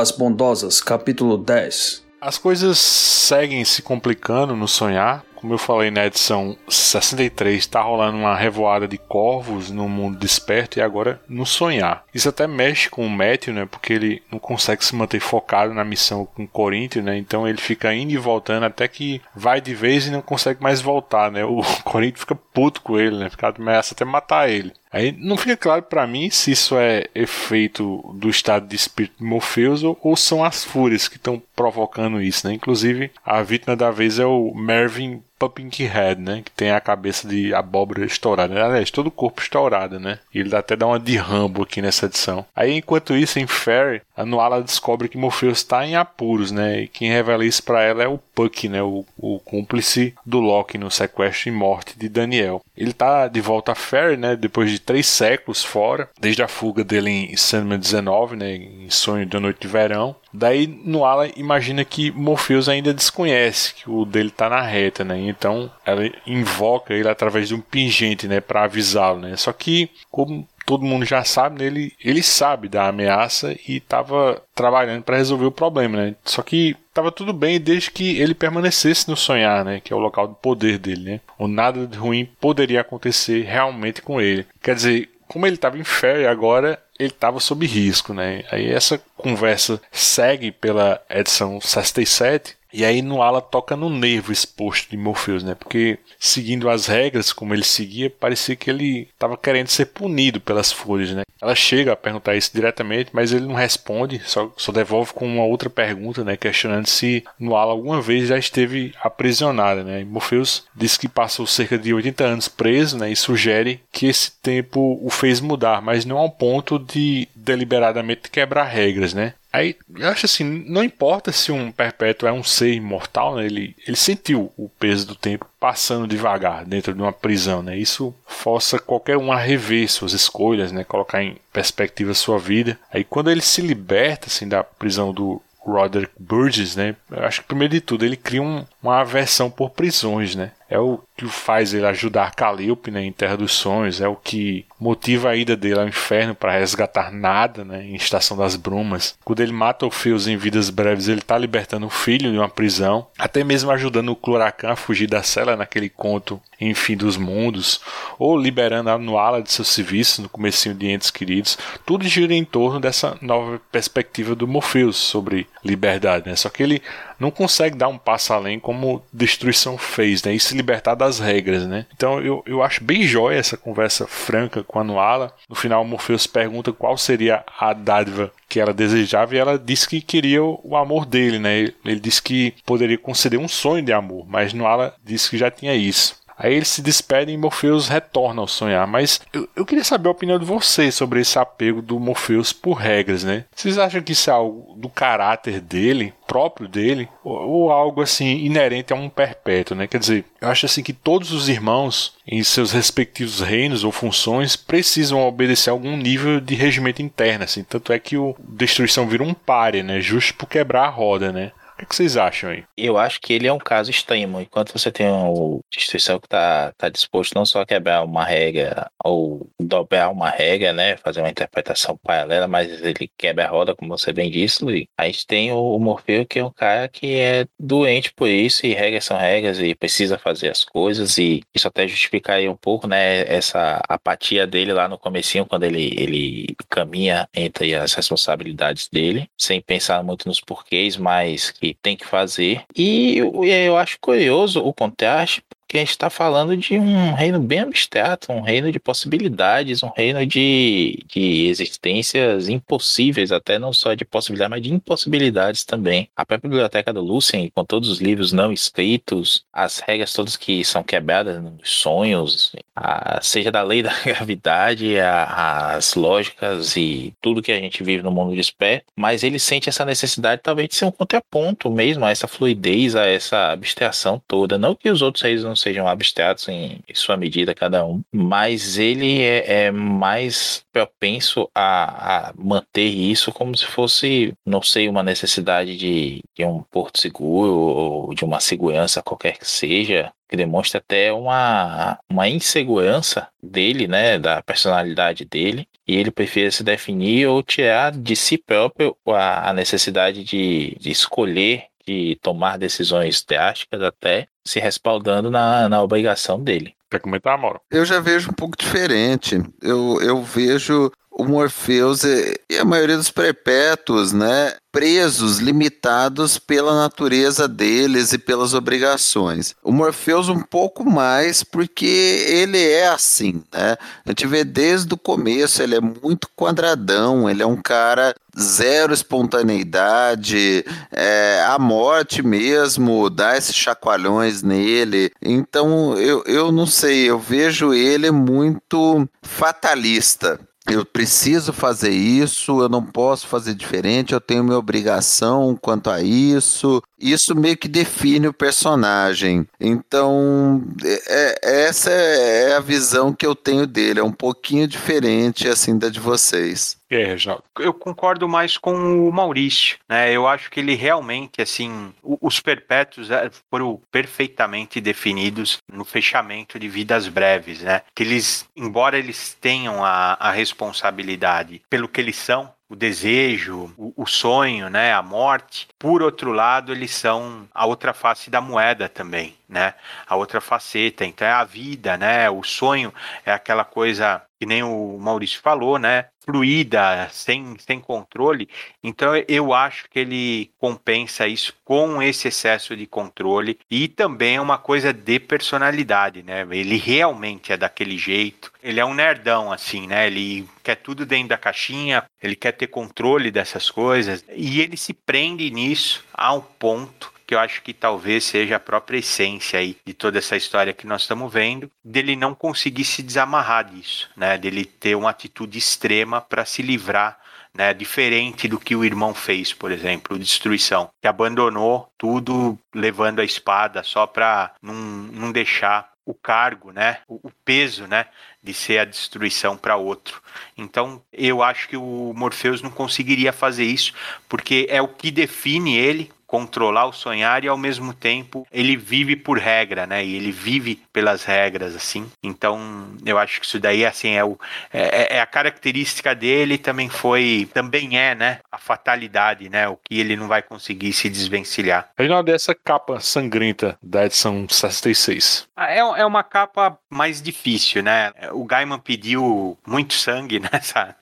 As Bondosas, capítulo 10 As coisas seguem se complicando no sonhar, como eu falei na edição 63, está rolando uma revoada de corvos no mundo desperto e agora no sonhar. Isso até mexe com o Matthew, né? Porque ele não consegue se manter focado na missão com o Corinthians, né? Então ele fica indo e voltando até que vai de vez e não consegue mais voltar, né? O Corinthians fica puto com ele, né? Fica ameaça até matar ele. Aí não fica claro para mim se isso é efeito do estado de espírito de Morpheus ou, ou são as fúrias que estão provocando isso, né? Inclusive, a vítima da vez é o Mervyn Pumpkinhead, né? Que tem a cabeça de abóbora estourada. Né? Aliás, todo o corpo estourado, né? E ele até dá uma de Rambo aqui nessa edição. Aí, enquanto isso, em Fairy, a Nuala descobre que Morpheus está em apuros, né? E quem revela isso para ela é o Puck, né? O, o cúmplice do Loki no sequestro e morte de Daniel. Ele tá de volta a Fairy, né? Depois de três séculos fora, desde a fuga dele em Sandman 19, né? Em Sonho da Noite de Verão. Daí Nuala imagina que Morpheus ainda desconhece que o dele tá na reta, né? Então ela invoca ele através de um pingente, né, para avisá-lo, né? Só que como todo mundo já sabe, né, ele, ele sabe da ameaça e estava trabalhando para resolver o problema, né? Só que estava tudo bem desde que ele permanecesse no sonhar, né? Que é o local do poder dele, né? O nada de ruim poderia acontecer realmente com ele. Quer dizer, como ele estava em fé agora ele estava sob risco, né? Aí essa conversa segue pela edição 67 e aí no ala toca no nervo exposto de Morpheus, né? Porque seguindo as regras como ele seguia, parecia que ele estava querendo ser punido pelas folhas, né? Ela chega a perguntar isso diretamente, mas ele não responde, só, só devolve com uma outra pergunta, né? Questionando se no ala alguma vez já esteve aprisionada, né? E Morpheus diz que passou cerca de 80 anos preso, né? E sugere que esse tempo o fez mudar, mas não ao ponto de deliberadamente quebrar regras, né? Aí eu acho assim, não importa se um perpétuo é um ser imortal, né? ele, ele sentiu o peso do tempo passando devagar dentro de uma prisão, né? Isso força qualquer um a rever suas escolhas, né? Colocar em perspectiva sua vida. Aí quando ele se liberta assim da prisão do Roderick Burgess, né? Eu acho que primeiro de tudo ele cria um, uma aversão por prisões, né? É o que faz ele ajudar Calliope né, em Terra dos Sonhos, é o que motiva a ida dele ao inferno para resgatar nada né, em Estação das Brumas. Quando ele mata o Fios em Vidas Breves, ele está libertando o filho de uma prisão, até mesmo ajudando o Cloracan a fugir da cela naquele conto em Fim dos Mundos, ou liberando a Nuala de seu serviço no comecinho de Entes Queridos. Tudo gira em torno dessa nova perspectiva do Morpheus sobre liberdade, né? Só que ele não consegue dar um passo além como Destruição fez, né? Libertar das regras, né? Então eu, eu acho bem jóia essa conversa franca com a Nuala. No final, Morpheus pergunta qual seria a dádiva que ela desejava e ela disse que queria o amor dele, né? Ele disse que poderia conceder um sonho de amor, mas Nuala disse que já tinha isso. Aí eles se despedem e Morpheus retorna ao sonhar. Mas eu, eu, queria saber a opinião de vocês sobre esse apego do Morpheus por regras, né? Vocês acham que isso é algo do caráter dele, próprio dele, ou, ou algo assim inerente a um perpétuo, né? Quer dizer, eu acho assim que todos os irmãos em seus respectivos reinos ou funções precisam obedecer a algum nível de regimento interno, assim. Tanto é que o Destruição vira um páreo, né? Justo por quebrar a roda, né? O que vocês acham aí? Eu acho que ele é um caso extremo. Enquanto você tem uma instituição que está tá disposto não só a quebrar uma regra ou dobrar uma regra, né, fazer uma interpretação paralela, mas ele quebra a roda, como você bem disse, Luiz. A gente tem o, Morfeu, que é um cara que é doente por isso, e regras são regras, e precisa fazer as coisas, e isso até justificaria um pouco, né, essa apatia dele lá no comecinho, quando ele, ele caminha entre as responsabilidades dele, sem pensar muito nos porquês, mas que tem que fazer. E eu acho curioso o contraste, que a gente está falando de um reino bem abstrato, um reino de possibilidades, um reino de, de existências impossíveis, até não só de possibilidades, mas de impossibilidades também. A própria biblioteca do Lucien, com todos os livros não escritos, as regras todas que são quebradas nos sonhos, a, seja da lei da gravidade, a, as lógicas e tudo que a gente vive no mundo de espé, mas ele sente essa necessidade talvez de ser um contraponto mesmo a essa fluidez, a essa abstração toda. Não que os outros reis não sejam abstratos em sua medida cada um, mas ele é, é mais propenso a, a, manter isso como se fosse, não sei, uma necessidade de, de um porto seguro ou de uma segurança qualquer que seja, que demonstra até uma, uma insegurança dele, né, da personalidade dele, e ele prefere se definir ou tirar de si próprio a, a necessidade de, de escolher, de tomar decisões drásticas até se respaldando na, na obrigação dele. Quer comentar, Mauro? Eu já vejo um pouco diferente. Eu, eu vejo o Morpheus e a maioria dos perpétuos, né, presos, limitados pela natureza deles e pelas obrigações. O Morpheus um pouco mais porque ele é assim, né? A gente vê desde o começo, ele é muito quadradão, ele é um cara zero espontaneidade, é, a morte mesmo dá esses chacoalhões nele. Então eu, eu não sei, eu vejo ele muito fatalista eu preciso fazer isso, eu não posso fazer diferente, eu tenho minha obrigação quanto a isso. Isso meio que define o personagem. Então, é, é, essa é a visão que eu tenho dele. É um pouquinho diferente assim da de vocês. E aí, Reginaldo? Eu concordo mais com o Maurício, né? Eu acho que ele realmente, assim, os perpétuos é, foram perfeitamente definidos no fechamento de vidas breves, né? Que eles, embora eles tenham a, a responsabilidade pelo que eles são, o desejo, o, o, sonho, né, a morte. Por outro lado, eles são a outra face da moeda também, né? A outra faceta. Então é a vida, né? O sonho é aquela coisa que nem o Maurício falou, né? Fluida, sem, sem controle. Então eu acho que ele compensa isso com esse excesso de controle e também é uma coisa de personalidade, né? Ele realmente é daquele jeito. Ele é um nerdão, assim, né? Ele quer tudo dentro da caixinha, ele quer ter controle dessas coisas e ele se prende nisso a um ponto que eu acho que talvez seja a própria essência aí de toda essa história que nós estamos vendo, dele não conseguir se desamarrar disso, né? Dele ter uma atitude extrema para se livrar né, diferente do que o irmão fez, por exemplo, Destruição, que abandonou tudo levando a espada só para não, não deixar o cargo, né, o, o peso, né, de ser a destruição para outro. Então, eu acho que o Morpheus não conseguiria fazer isso, porque é o que define ele controlar o sonhar e ao mesmo tempo ele vive por regra, né? E ele vive pelas regras, assim. Então eu acho que isso daí assim é, o, é, é a característica dele também foi também é, né? A fatalidade, né? O que ele não vai conseguir se desvencilhar. Aí dessa capa sangrenta da edição 66. Ah, é, é uma capa mais difícil, né? O Gaiman pediu muito sangue nessa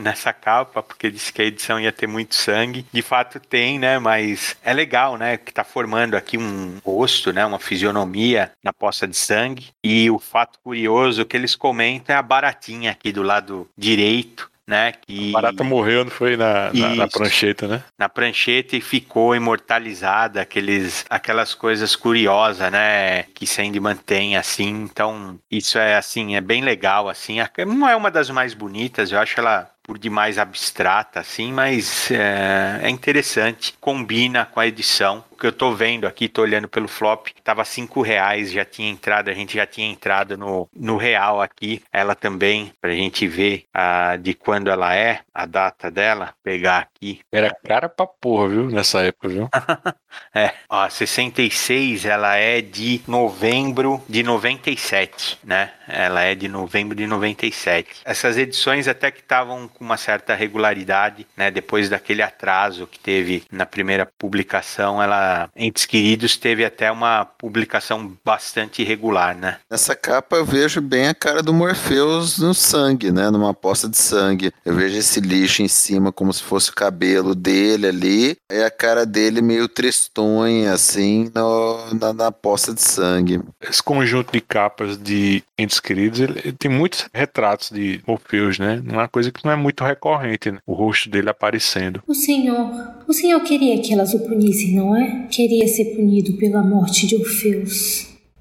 nessa capa, porque disse que a edição ia ter muito sangue. De fato tem, né? Mas é legal, né? Que tá formando aqui um rosto, né? Uma fisionomia na poça de sangue. E o fato curioso que eles comentam é a baratinha aqui do lado direito né? Que... A barata morreu, não foi na, na, na, prancheta, né? Na prancheta e ficou imortalizada, aqueles, aquelas coisas curiosas, né? Que Sandy mantém, assim. Então, isso é, assim, é bem legal, assim. Não é uma das mais bonitas, eu acho ela por demais abstrata, assim, mas é, é interessante, combina com a edição que eu tô vendo aqui, tô olhando pelo flop, tava cinco reais, já tinha entrado, a gente já tinha entrado no, no real aqui, ela também, pra gente ver a, de quando ela é, a data dela, pegar aqui. Era cara pra porra, viu, nessa época, viu? é, ó, 66, ela é de novembro de 97, né? Ela é de novembro de 97. Essas edições até que estavam com uma certa regularidade, né? Depois daquele atraso que teve na primeira publicação, ela Entes Queridos teve até uma publicação bastante irregular, né? Nessa capa eu vejo bem a cara do Morpheus no sangue, né? Numa poça de sangue. Eu vejo esse lixo em cima como se fosse o cabelo dele ali. E a cara dele meio tristonha, assim, no, na, na poça de sangue. Esse conjunto de capas de Entes Queridos, ele, ele tem muitos retratos de Morpheus, né? Uma coisa que não é muito recorrente, né? O rosto dele aparecendo. O senhor, o senhor queria que elas o punissem, não é? Queria ser punido pela morte de Orfeus.